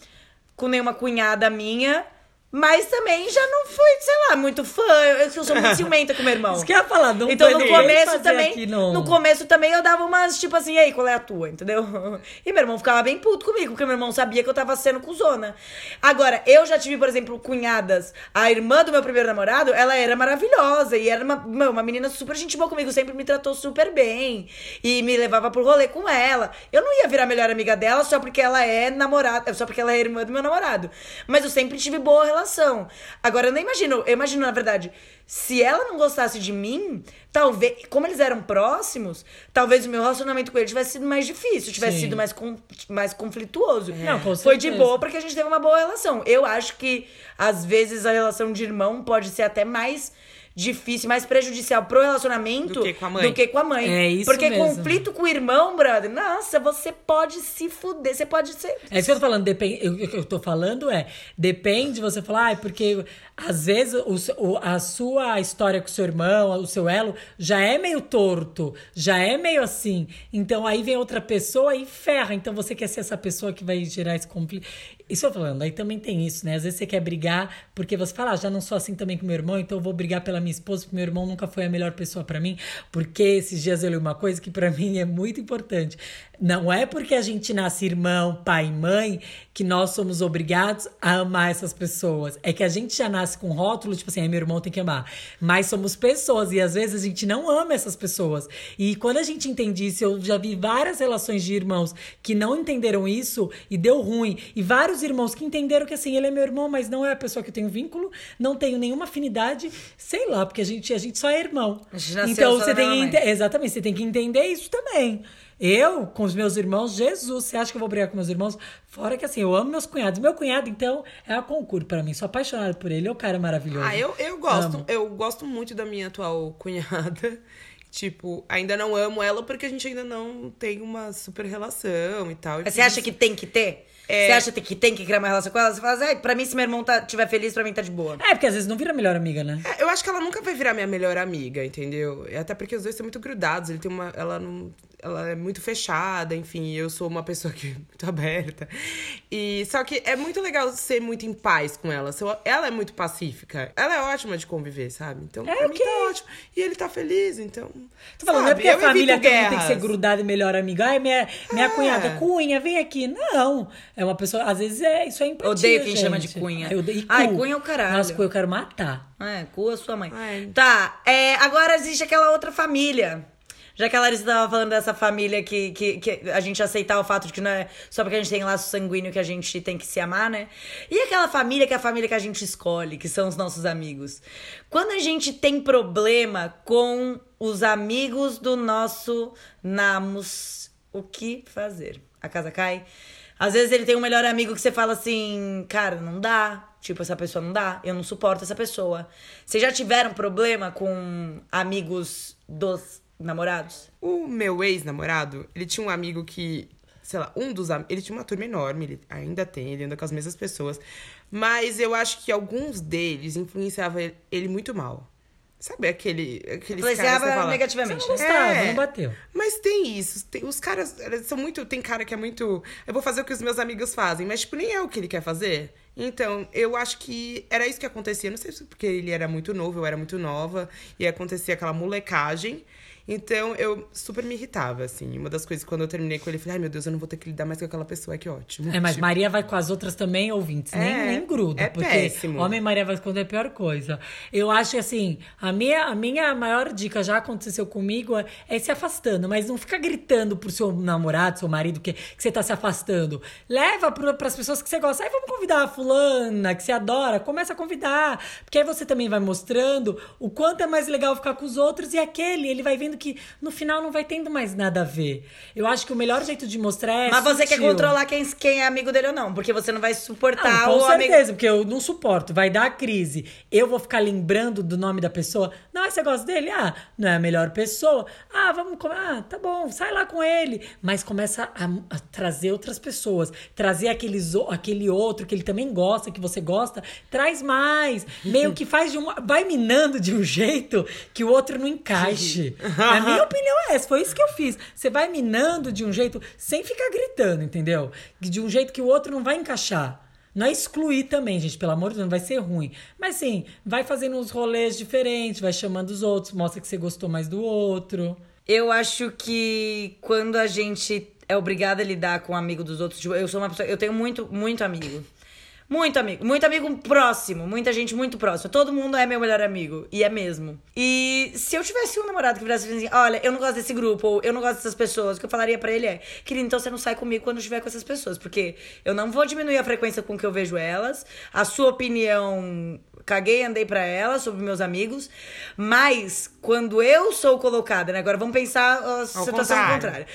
com nenhuma cunhada minha, mas também já não fui, sei lá, muito fã. Eu, eu sou muito ciumenta com meu irmão. Isso que eu ia falar, não Então no começo também, aqui no- começo também eu dava umas tipo assim, ei, qual é a tua, entendeu? E meu irmão ficava bem puto comigo, porque meu irmão sabia que eu tava sendo cuzona. Agora, eu já tive, por exemplo, cunhadas. A irmã do meu primeiro namorado, ela era maravilhosa e era uma, uma menina super gente boa comigo, sempre me tratou super bem e me levava pro rolê com ela. Eu não ia virar melhor amiga dela só porque ela é namorada, só porque ela é irmã do meu namorado. Mas eu sempre tive boa relação. Agora, eu não imagino, eu imagino, na verdade, se ela não gostasse de mim, talvez, como eles eram próximos, talvez o meu relacionamento com ele tivesse sido mais difícil, tivesse Sim. sido mais, con- mais conflituoso. Não, com Foi de boa porque a gente teve uma boa relação. Eu acho que, às vezes, a relação de irmão pode ser até mais difícil, mais prejudicial pro relacionamento Do que com a mãe. do que com a mãe. É isso Porque mesmo. conflito com o irmão, brother, nossa, você pode se fuder, você pode ser. É isso que eu tô falando, depende, o que eu tô falando é, depende você falar, ah, porque às vezes o, a sua história com o seu irmão, o seu elo, já é meio torto, já é meio assim. Então aí vem outra pessoa e ferra. Então você quer ser essa pessoa que vai gerar esse conflito. Isso eu falando, aí também tem isso, né? Às vezes você quer brigar porque você fala, ah, já não sou assim também com meu irmão, então eu vou brigar pela minha esposa, porque meu irmão nunca foi a melhor pessoa pra mim. Porque esses dias eu li uma coisa que pra mim é muito importante. Não é porque a gente nasce irmão, pai e mãe que nós somos obrigados a amar essas pessoas. É que a gente já nasce com rótulo, tipo assim, "Ai, meu irmão tem que amar. Mas somos pessoas e às vezes a gente não ama essas pessoas. E quando a gente entende isso, eu já vi várias relações de irmãos que não entenderam isso e deu ruim. E vários irmãos que entenderam que assim, ele é meu irmão, mas não é a pessoa que eu tenho vínculo, não tenho nenhuma afinidade, sei lá, porque a gente, a gente só é irmão. A gente Então você tem que Exatamente, você tem que entender isso também. Eu, com os meus irmãos, Jesus, você acha que eu vou brigar com meus irmãos? Fora que assim, eu amo meus cunhados. Meu cunhado, então, é a concurso pra mim. Sou apaixonada por ele, é um cara maravilhoso. Ah, eu, eu gosto. Amo. Eu gosto muito da minha atual cunhada. Tipo, ainda não amo ela porque a gente ainda não tem uma super relação e tal. Você acha que tem que ter? É. Você acha que tem que criar uma relação com ela? Você fala assim, "Ai, pra mim, se meu irmão tá, tiver feliz, pra mim tá de boa. É, porque às vezes não vira melhor amiga, né? É, eu acho que ela nunca vai virar minha melhor amiga, entendeu? Até porque os dois são muito grudados. Ele tem uma. Ela não. Ela é muito fechada, enfim, eu sou uma pessoa que é muito aberta. E só que é muito legal ser muito em paz com ela. Ela é muito pacífica. Ela é ótima de conviver, sabe? Então, É, pra mim tá ótimo. E ele tá feliz, então. Tô falando, não é porque a Eu família evito também tem que ser grudada e melhor amiga. Ai, minha, minha É. cunhada, cunha, vem aqui. Não. É uma pessoa, às vezes é, isso é empatia, Odeio quem gente. chama de cunha. Ai, eu odeio- Ai, cu. cunha é o caralho. Nossa, cu eu quero matar. É, cu a sua mãe. Ai. Tá, é, agora existe aquela outra família. Já que a Larissa tava falando dessa família que, que, que a gente aceitar o fato de que não é só porque a gente tem laço sanguíneo que a gente tem que se amar, né? E aquela família que é a família que a gente escolhe, que são os nossos amigos. Quando a gente tem problema com os amigos do nosso Namus, o que fazer? A casa cai? Às vezes ele tem um melhor amigo que você fala assim, cara, não dá. Tipo, essa pessoa não dá. Eu não suporto essa pessoa. Vocês já tiveram problema com amigos dos namorados? O meu ex-namorado, ele tinha um amigo que, sei lá, um dos Ele tinha uma turma enorme, ele ainda tem, ele anda com as mesmas pessoas. Mas eu acho que alguns deles influenciavam ele, muito mal. Sabe aquele. Aqueles caras que você Influenciava fala, negativamente. Você não né? gostava, É. não bateu. Mas tem isso. tem- os caras são muito. Tem cara que é muito. Eu vou fazer o que os meus amigos fazem, mas, tipo, nem é o que ele quer fazer. Então, eu acho que era isso que acontecia. Não sei se porque ele era muito novo, eu era muito nova, e acontecia aquela molecagem. Então eu super me irritava, assim. Uma das coisas, quando eu terminei com ele, eu falei, ai meu Deus, eu não vou ter que lidar mais com aquela pessoa, que ótimo. É, mas Tipo, Maria vai com as outras também, ouvintes, nem, É, nem gruda. é porque péssimo. homem Maria vai quando é a pior coisa. Eu acho que, assim, a minha, a minha maior dica já aconteceu comigo é, é se afastando, mas não fica gritando pro seu namorado, seu marido, que, que você tá se afastando. Leva pro, pras pessoas que você gosta. Aí vamos convidar a fulana, que você adora, começa a convidar. Porque aí você também vai mostrando o quanto é mais legal ficar com os outros e aquele, ele vai vendo que no final não vai tendo mais nada a ver. Eu acho que o melhor jeito de mostrar é. Mas você quer controlar quem, quem é amigo dele ou não, porque você não vai suportar Ah, com o amigo. certeza, porque eu não suporto. Vai dar crise. Eu vou ficar lembrando do nome da pessoa. Não, você gosta dele? Ah, não é a melhor pessoa. Ah, vamos. Ah, tá bom, sai lá com ele. Mas começa a, a trazer outras pessoas. Trazer aqueles, aquele outro que ele também gosta, que você gosta. Traz mais. Meio que faz de um. Vai minando de um jeito que o outro não encaixe. a minha opinião é essa. Foi isso que eu fiz. Você vai minando de um jeito sem ficar gritando, entendeu? De um jeito que o outro não vai encaixar. Não é excluir também, gente, pelo amor de Deus, não vai ser ruim. Mas sim, vai fazendo uns rolês diferentes, vai chamando os outros, mostra que você gostou mais do outro. Eu acho que quando a gente é obrigada a lidar com o amigo dos outros, tipo, eu sou uma pessoa, eu tenho muito, muito amigo. Muito amigo, muito amigo próximo, muita gente muito próxima. Todo mundo é meu melhor amigo, e é mesmo. E se eu tivesse um namorado que virasse assim, olha, eu não gosto desse grupo, ou eu não gosto dessas pessoas, o que eu falaria pra ele é, querido, então você não sai comigo quando estiver com essas pessoas, porque eu não vou diminuir a frequência com que eu vejo elas, a sua opinião caguei, andei pra ela sobre meus amigos, mas quando eu sou colocada, né? Agora vamos pensar a situação contrário. contrária.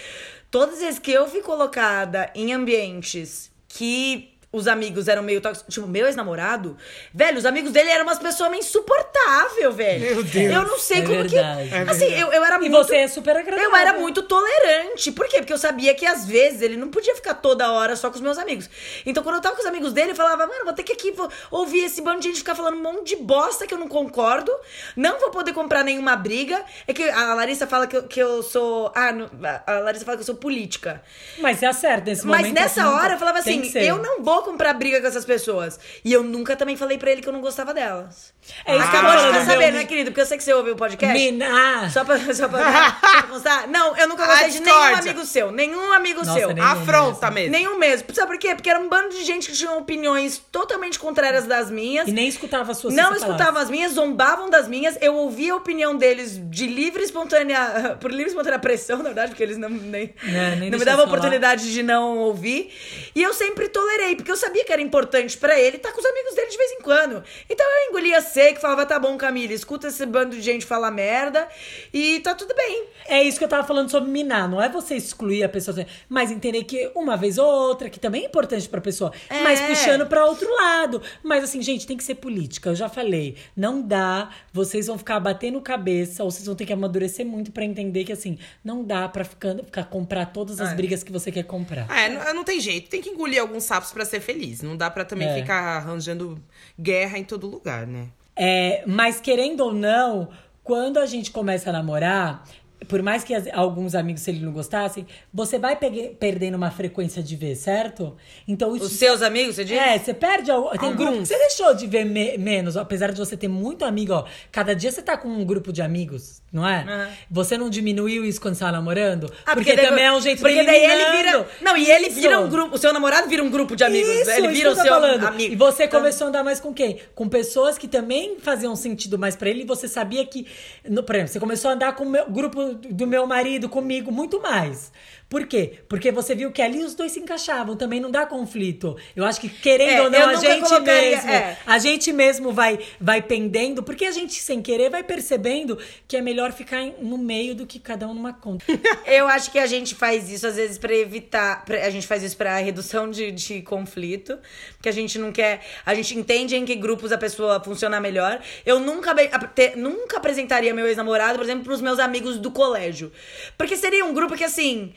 Todas as vezes que eu fui colocada em ambientes que os amigos eram meio tóxicos. Tipo, meu ex-namorado, velho, os amigos dele eram umas pessoas meio insuportáveis, velho. Meu Deus. Eu não sei É como verdade. que. É assim, eu, eu era E muito. você é super agradável. Eu era muito tolerante. Por quê? Porque eu sabia que às vezes ele não podia ficar toda hora só com os meus amigos. Então, quando eu tava com os amigos dele, eu falava, mano, vou ter que aqui vou ouvir esse bando de gente ficar falando um monte de bosta que eu não concordo. Não vou poder comprar nenhuma briga. É que a Larissa fala que eu, que eu sou. Ah, não- a Larissa fala que eu sou política. Mas você acerta nesse Mas momento. nessa assim, hora eu falava assim: eu não vou comprar briga com essas pessoas. E eu nunca também falei pra ele que eu não gostava delas. É isso que eu Acabou tô de falando, ficar sabendo, meu- né, querido? Porque eu sei que você ouve o podcast. Mina- ah, Só pra, só pra, só pra constar. Não, eu nunca gostei de nenhum discórdia. amigo seu. Nenhum amigo Nossa, seu. nem- Afronta mesmo. Nenhum mesmo. Sabe por quê? Porque era um bando de gente que tinha opiniões totalmente contrárias das minhas. E nem escutava as suas Não você escutavam as minhas, zombavam das minhas. Eu ouvia a opinião deles de livre e espontânea. Por livre e espontânea pressão, na verdade, porque eles não, nem, É, nem não me davam falar. oportunidade de não ouvir. E eu sempre tolerei, porque eu sabia que era importante pra ele estar com os amigos dele de vez em quando. Então eu engolia seco, falava: tá bom, Camila, escuta esse bando de gente falar merda e tá tudo bem. É isso que eu tava falando sobre minar. Não é você excluir a pessoa, mas entender que uma vez ou outra, que também é importante pra pessoa, É. mas puxando pra outro lado. Mas assim, gente, tem que ser política. Eu já falei. Não dá. Vocês vão ficar batendo cabeça, ou vocês vão ter que amadurecer muito pra entender que assim, não dá pra ficar, ficar comprar todas as É. brigas que você quer comprar. É, não, não tem jeito. Tem que engolir alguns sapos pra ser feliz. Não dá pra também É. ficar arranjando guerra em todo lugar, né? É, mas querendo ou não, quando a gente começa a namorar, por mais que as- alguns amigos, se ele não gostassem, você vai pegue- perdendo uma frequência de ver, certo? Então isso. Os seus amigos, você diz? É, você perde. Tem Alguns. grupo que você deixou de ver me- menos, apesar de você ter muito amigo, ó. Cada dia você tá com um grupo de amigos, não é? Aham. Você não diminuiu isso quando você tava namorando? Ah, porque daí- também é um jeito Porque daí ele vira. Não, e ele vira Isso. um grupo. O seu namorado vira um grupo de amigos. Isso? Ele isso vira o que eu seu falando. amigo. E você Então- começou a andar mais com quem? Com pessoas que também faziam sentido mais pra ele e você sabia que. No, por exemplo, você começou a andar com o meu- grupo do meu marido, comigo, muito mais. Por quê? Porque você viu que ali os dois se encaixavam, também não dá conflito. Eu acho que, querendo É, ou não, a gente colocaria- mesmo. é. A gente mesmo vai, vai pendendo, porque a gente, sem querer, vai percebendo que é melhor ficar no meio do que cada um numa conta. Eu acho que a gente faz isso, às vezes, pra evitar. pra- a gente faz isso pra redução de, de conflito. Porque a gente não quer. A gente entende em que grupos a pessoa funciona melhor. Eu nunca, te- nunca apresentaria meu ex-namorado, por exemplo, pros meus amigos do colégio. Porque seria um grupo que, assim.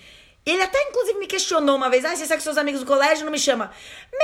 Ele até, inclusive, me questionou uma vez. Ah, você sai com seus amigos do colégio não me chama.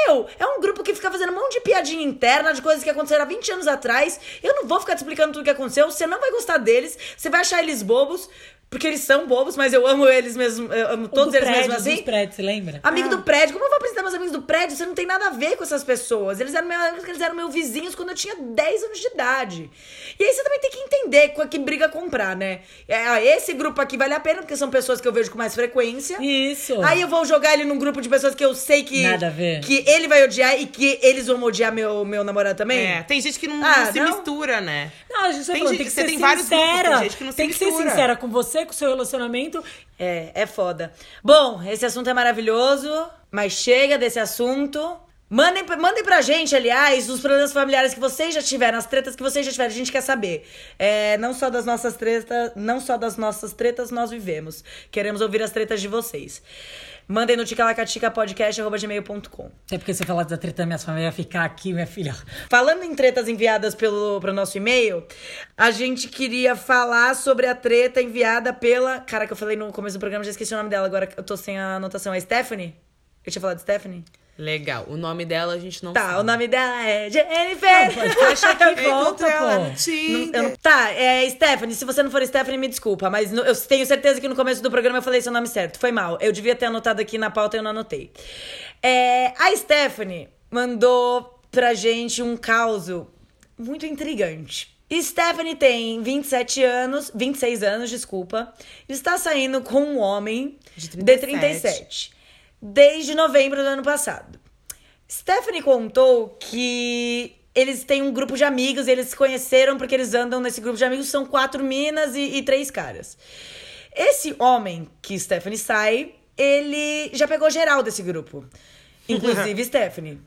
Meu, é um grupo que fica fazendo um monte de piadinha interna de coisas que aconteceram há 20 anos atrás. Eu não vou ficar te explicando tudo o que aconteceu. Você não vai gostar deles. Você vai achar eles bobos. Porque eles são bobos, mas eu amo eles mesmo. Eu amo O todos do eles prédio, mesmo assim. dos prédios, você lembra? Amigo do prédio, como eu vou apresentar meus amigos do prédio? Você não tem nada a ver com essas pessoas. Eles eram, meus, eles eram meus vizinhos quando eu tinha 10 anos de idade. E aí você também tem que entender com que briga comprar, né? É, ah, esse grupo aqui vale a pena, porque são pessoas que eu vejo com mais frequência. Isso. Aí eu vou jogar ele num grupo de pessoas que eu sei que. Nada a ver. Que ele vai odiar e que eles vão odiar meu, meu namorado também. É, tem gente que não, Ah, não se não? mistura, né? Não, a gente tá Tem falando, gente- tem que ser tem vários grupos, sincera. tem gente que não se tem que ser mistura. sincera com você, com o seu relacionamento. É, é foda. Bom, esse assunto é maravilhoso, mas chega desse assunto. Mandem, mandem pra gente, aliás, os problemas familiares que vocês já tiveram, as tretas que vocês já tiveram, a gente quer saber. É, não só das nossas tretas, não só das nossas tretas nós vivemos. Queremos ouvir as tretas de vocês. Mandem no ticalacaticapodcast.gmail.com. Até porque se eu falar da treta da minha família, ia ficar aqui, minha filha. Falando em tretas enviadas pelo pro nosso e-mail, a gente queria falar sobre a treta enviada pela. Cara, que eu falei no começo do programa, já esqueci o nome dela, agora eu tô sem a anotação. É Stephanie? Eu tinha falado de Stephanie? Legal. O nome dela a gente não Tá, sabe. o nome dela é Jennifer. Fecha aqui e volta, no pô. Não- tá, é Stephanie. Se você não for Stephanie, me desculpa. Mas no- eu tenho certeza que no começo do programa eu falei seu nome certo. Foi mal. Eu devia ter anotado aqui na pauta e eu não anotei. É, a Stephanie mandou pra gente um caos muito intrigante. Stephanie tem 27 anos, 26 anos, desculpa. Está saindo com um homem De de 37. 37 desde novembro do ano passado. Stephanie contou que eles têm um grupo de amigos, e eles se conheceram porque eles andam nesse grupo de amigos, são quatro minas e, e três caras. Esse homem que Stephanie sai, ele já pegou geral desse grupo. Inclusive Stephanie.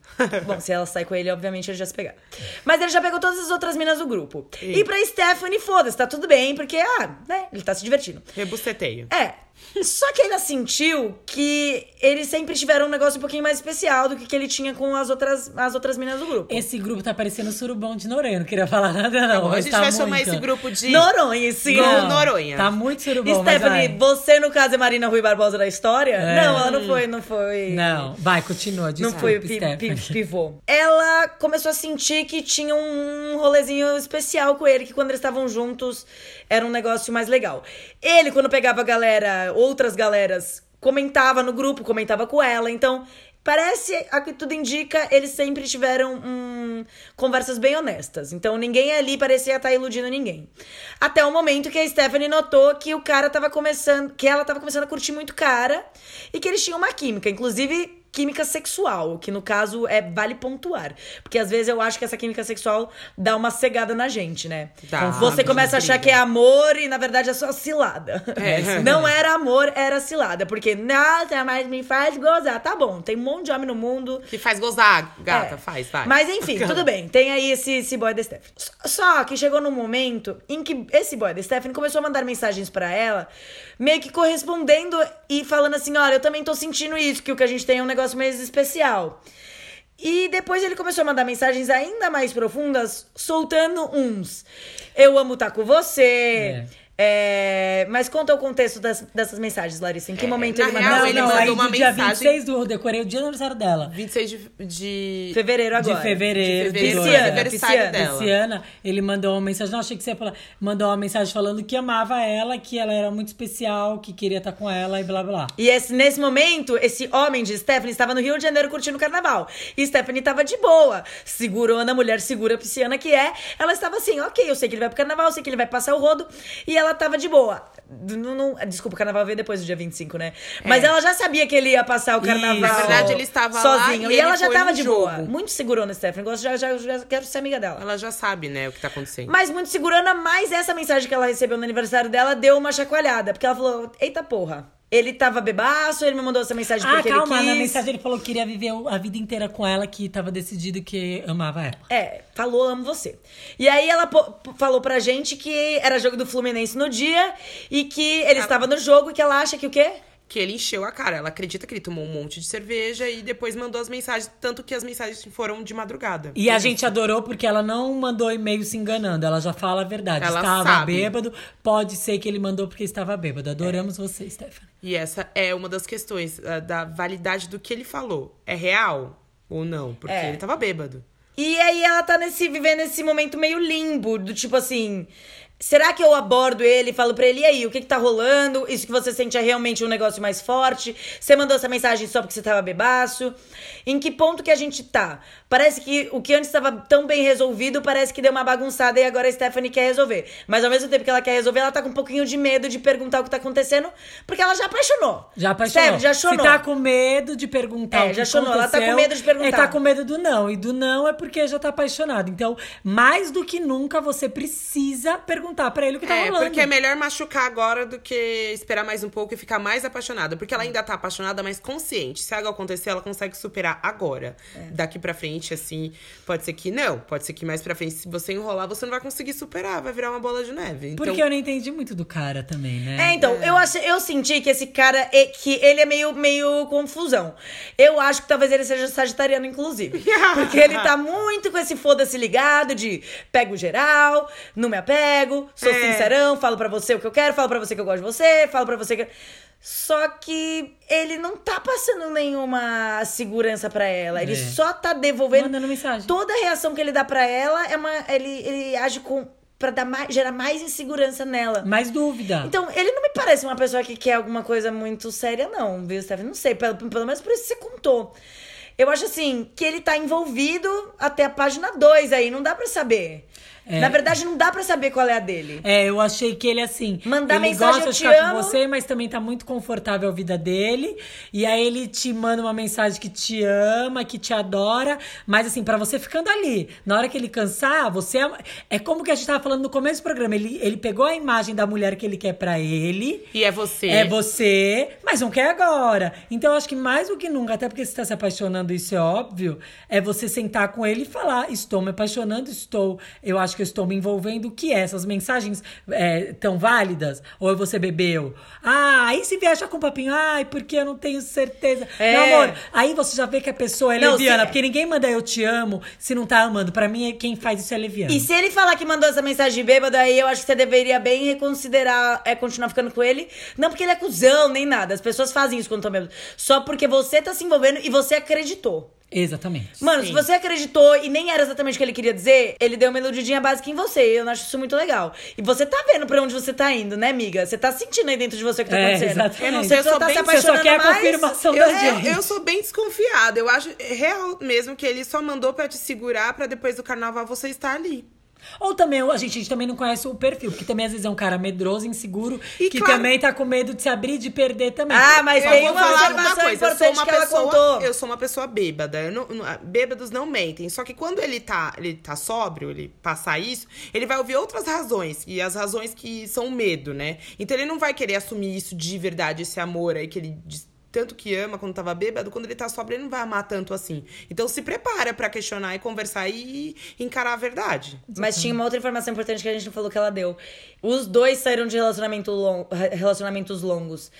Bom, se ela sai com ele, obviamente ele já se pegar. Mas ele já pegou todas as outras minas do grupo. E pra Stephanie, foda-se, tá tudo bem, porque, ah, né, ele tá se divertindo. Rebuceteio. É. Só que ela sentiu que eles sempre tiveram um negócio um pouquinho mais especial do que, que ele tinha com as outras, as outras minas do grupo. Esse grupo tá parecendo surubão de Noronha. Não queria falar nada, não. A mas gente tá vai chamar muito. esse grupo de Noronha, sim. Não, Não, Noronha. Tá muito surubão, mas Stephanie, vai. você no caso é Marina Rui Barbosa da história? É. Não, ela não foi, não foi. Não, vai, continua. Não Desculpa, foi o pi- pi- pivô. Ela começou a sentir que tinha um rolezinho especial com ele, que quando eles estavam juntos era um negócio mais legal. Ele, quando pegava a galera, outras galeras, comentava no grupo, comentava com ela. Então, parece, a que tudo indica, eles sempre tiveram hum, conversas bem honestas. Então, ninguém ali parecia estar iludindo ninguém. Até o momento que a Stephanie notou que o cara tava começando, que ela tava começando a curtir muito cara e que eles tinham uma química, inclusive química sexual, que no caso é vale pontuar, porque às vezes eu acho que essa química sexual dá uma cegada na gente, né? Dá, Você começa a achar que é amor e na verdade é só cilada. É. Não era amor, era cilada, porque nada mais me faz gozar. Tá bom, tem um monte de homem no mundo, Que faz gozar, gata, é. faz, vai. Mas enfim, tudo bem. Tem aí esse, esse boy da Stephanie. Só que chegou num momento em que esse boy da Stephanie começou a mandar mensagens pra ela, meio que correspondendo e falando assim: olha, eu também tô sentindo isso, que o que a gente tem é um negócio meio especial. E depois ele começou a mandar mensagens ainda mais profundas, soltando uns. Eu amo estar com você. É, mas conta o contexto das- dessas mensagens, Larissa. Em que momento na ele real, mandou? Não, ele não, mandou aí uma do dia mensagem- 26 do... Decorei o dia do aniversário dela. 26 de... de... Fevereiro agora. De fevereiro. De fevereiro, de Pisciana, né? aniversário pisciana. dela. Luciana, ele mandou uma mensagem, não achei que você ia falar, mandou uma mensagem falando que amava ela, que ela era muito especial, que queria estar com ela e blá blá. E esse- nesse momento, esse homem de Stephanie estava no Rio de Janeiro curtindo o carnaval. E Stephanie estava de boa. Segurona, mulher segura pisciana que é. Ela estava assim, ok, eu sei que ele vai pro carnaval, eu sei que ele vai passar o rodo. E ela estava de boa. Não- não- desculpa, o carnaval veio depois do dia 25, né? Mas ela já sabia que ele ia passar o carnaval. Isso. Na verdade, ele estava lá sozinho. e e ela já no de jogo. boa. Muito segurona, Stephanie. Gosto, já, já, já quero ser amiga dela. Ela já sabe, né, o que tá acontecendo. Mas muito segurando, mas essa mensagem que ela recebeu no aniversário dela deu uma chacoalhada. Porque ela falou: Eita porra. Ele tava bebaço, ele me mandou essa mensagem Ah, porque calma, ele quis. na mensagem ele falou que queria viver a vida inteira com ela, que tava decidido que amava ela. É, falou, amo você. E aí ela falou pra gente que era jogo do Fluminense no dia e que ele estava no jogo e que ela acha que o quê? Que ele encheu a cara. Ela acredita que ele tomou um monte de cerveja e depois mandou as mensagens, tanto que as mensagens foram de madrugada. E a gente adorou porque ela não mandou e-mail se enganando, ela já fala a verdade. Ela estava sabe. bêbado, pode ser que ele mandou porque estava bêbado. Adoramos você, Stephanie. E essa é uma das questões da validade do que ele falou. É real ou não? Porque É. ele tava bêbado. E aí ela tá nesse, vivendo esse momento meio limbo, do tipo assim. Será que eu abordo ele e falo pra ele, e aí, o que que tá rolando? Isso que você sente é realmente um negócio mais forte? Você mandou essa mensagem só porque você tava bebaço? Em que ponto que a gente tá? Parece que o que antes estava tão bem resolvido, parece que deu uma bagunçada e agora a Stephanie quer resolver. Mas ao mesmo tempo que ela quer resolver, ela tá com um pouquinho de medo de perguntar o que tá acontecendo, porque ela já apaixonou. Já apaixonou. Stephanie, já chonou. Se tá com medo de perguntar É, o que já chonou. Ela tá com medo de perguntar. É, tá com medo do não. E do não é porque já tá apaixonado. Então, mais do que nunca, você precisa perguntar pra ele o que tá É, rolando. porque é melhor machucar agora do que esperar mais um pouco e ficar mais apaixonada. Porque ela ainda tá apaixonada, mas consciente. Se algo acontecer, ela consegue superar agora. É. Daqui pra frente, assim, pode ser que não. Pode ser que mais pra frente, se você enrolar, você não vai conseguir superar. Vai virar uma bola de neve. Então, Porque eu não entendi muito do cara também, né? É, então, eu, achei, eu senti que esse cara, é- que ele é meio, meio confusão. Eu acho que talvez ele seja sagitariano, inclusive. Porque ele tá muito com esse foda-se ligado de pego geral, não me apego, sou É. sincerão, falo pra você o que eu quero, falo pra você que eu gosto de você, falo pra você que... Só que ele não tá passando nenhuma segurança pra ela. Ele É. só tá devolvendo. Mandando mensagem. Toda a reação que ele dá pra ela é uma. Ele, ele age com. pra dar mais, gerar mais insegurança nela. Mais dúvida. Então, ele não me parece uma pessoa que quer alguma coisa muito séria, não, viu, Stephanie? Não sei, pelo, pelo menos por isso que você contou. Eu acho assim, que ele tá envolvido até a página 2 aí, não dá pra saber. É. Na verdade, não dá pra saber qual é a dele. É, eu achei que ele, assim. Mandar ele mensagem, gosta eu de te ficar amo. com você, mas também tá muito confortável a vida dele. E aí ele te manda uma mensagem que te ama, que te adora. Mas, assim, pra você ficando ali. Na hora que ele cansar, você. É, é como que a gente tava falando no começo do programa. Ele, ele pegou a imagem da mulher que ele quer pra ele. E é você. É você, mas não quer agora. Então, eu acho que mais do que nunca, até porque você está se apaixonando, isso é óbvio, é você sentar com ele e falar: estou me apaixonando, estou. Eu acho que eu estou me envolvendo. O que é? Essas mensagens é, tão válidas? Ou você bebeu? Ah, aí se viaja com o papinho, ai, porque eu não tenho certeza. É. Meu amor, aí você já vê que a pessoa é Não, leviana, se- porque ninguém manda eu te amo se não tá amando. Pra mim, quem faz isso é leviano. E se ele falar que mandou essa mensagem bêbada, aí eu acho que você deveria bem reconsiderar é, continuar ficando com ele. Não porque ele é cuzão, nem nada. As pessoas fazem isso quando estão bêbados. Só porque você tá se envolvendo e você acreditou. Exatamente. Mano, Sim. se você acreditou e nem era exatamente o que ele queria dizer, ele deu uma iludidinha básica em você. E eu acho isso muito legal. E você tá vendo pra onde você tá indo, né, amiga? Você tá sentindo aí dentro de você o que tá É, acontecendo. exatamente. Eu não sei, eu só sou tá bem- se você só quer a mais. confirmação Eu, da eu, gente. eu sou bem desconfiada. Eu acho real mesmo que ele só mandou pra te segurar pra depois do carnaval você estar ali. Ou também, a gente, a gente também não conhece o perfil, porque também às vezes é um cara medroso, inseguro, E que claro- também tá com medo de se abrir e de perder também. Ah, mas eu tem uma falar uma coisa. Eu sou uma que ela pessoa, contou. eu sou uma pessoa bêbada. Eu não- não- bêbados não mentem. Só que quando ele tá, ele tá sóbrio, ele passar isso, ele vai ouvir outras razões. E as razões que são medo, né? Então ele não vai querer assumir isso de verdade, esse amor aí que ele tanto que ama quando tava bêbado, quando ele tá sóbrio, ele não vai amar tanto assim. Então se prepara pra questionar e conversar e encarar a verdade. Mas tinha uma outra informação importante que a gente não falou que ela deu. Os dois saíram de relacionamento long- relacionamentos longos.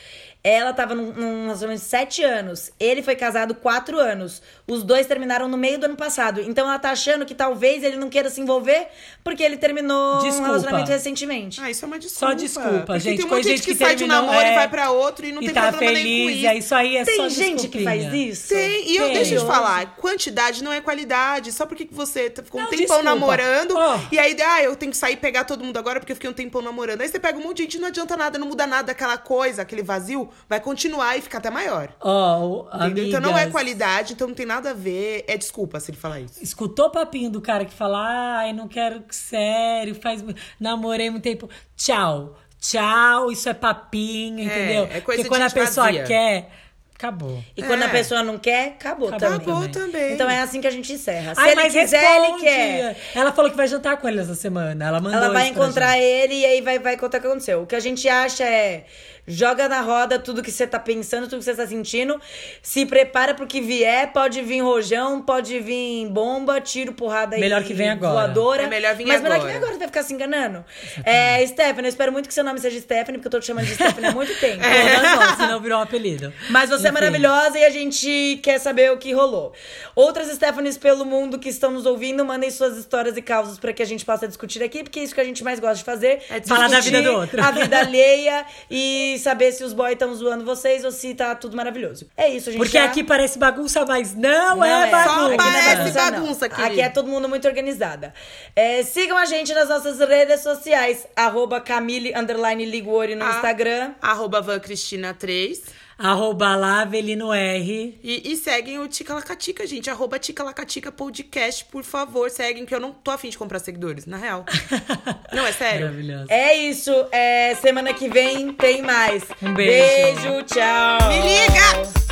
Ela tava num, num relacionamento de sete anos. Ele foi casado quatro anos. Os dois terminaram no meio do ano passado. Então ela tá achando que talvez ele não queira se envolver porque ele terminou um Desculpa. relacionamento recentemente. Ah, isso é uma desculpa. Só desculpa, Porque gente. Tem um de gente gente que, que sai de um namoro e é, vai pra outro e não e tem tá problema nenhum com feliz, isso. e aí isso aí é Tem só gente que faz isso? Tem, e eu Tem. deixa eu te falar, quantidade não é qualidade. Só porque você t- ficou um Não, tempão desculpa. namorando, Ó. e aí, ah, eu tenho que sair e pegar todo mundo agora porque eu fiquei um tempão namorando. Aí você pega um monte de gente e não adianta nada, não muda nada, aquela coisa, aquele vazio, vai continuar e ficar até maior. Ó, o- Entendeu? Então não é amigas, qualidade, então não tem nada a ver. É desculpa se ele falar isso. Escutou o papinho do cara que fala, ai, não quero que sério, faz. Namorei muito tempo. Tchau. Tchau, isso é papinho, entendeu? é coisa Porque de quando a pessoa vazia. quer, acabou. E quando É. a pessoa não quer, acabou, Acabou também. Acabou também. Então é assim que a gente encerra. Se Ai, ele mas quiser, responde. ele quer. Ela falou que vai jantar com ele essa semana. Ela mandou Ela vai encontrar ele e aí vai, vai contar o que aconteceu. O que a gente acha é. Joga na roda tudo que você tá pensando, tudo que você tá sentindo. Se prepara pro que vier. Pode vir rojão, pode vir bomba, tiro, porrada e Melhor que vem agora. voadora. É melhor vir Mas melhor que agora. vem agora, você vai ficar se enganando. É, Stephanie, eu espero muito que seu nome seja Stephanie, porque eu tô te chamando de Stephanie há muito tempo. Todas nós, senão virou um apelido. Mas você é maravilhosa e a gente quer saber o que rolou. Outras Stephanies pelo mundo que estão nos ouvindo, mandem suas histórias e causas pra que a gente possa discutir aqui, porque é isso que a gente mais gosta de fazer. É Falar da vida do outro. A vida alheia e saber se os boys estão zoando vocês ou se tá tudo maravilhoso. É isso, gente. Porque já... aqui parece bagunça, mas não, Não é, é. bagunça. Só Aqui não é parece bagunça, Aqui querido. é todo mundo muito organizada. É, sigam a gente nas nossas redes sociais. Arroba Camille, underline Liguori no Ah. Instagram. Arroba Van Cristina 3. Arroba lá, Avelino R. E, e seguem o Tica Lacatica, gente. Arroba Tica Lacatica Podcast, por favor. Seguem, que eu não tô afim de comprar seguidores, na real. não, é sério. Maravilhoso. É isso. É, semana que vem tem mais. Um beijo. Beijo, tchau. Me liga!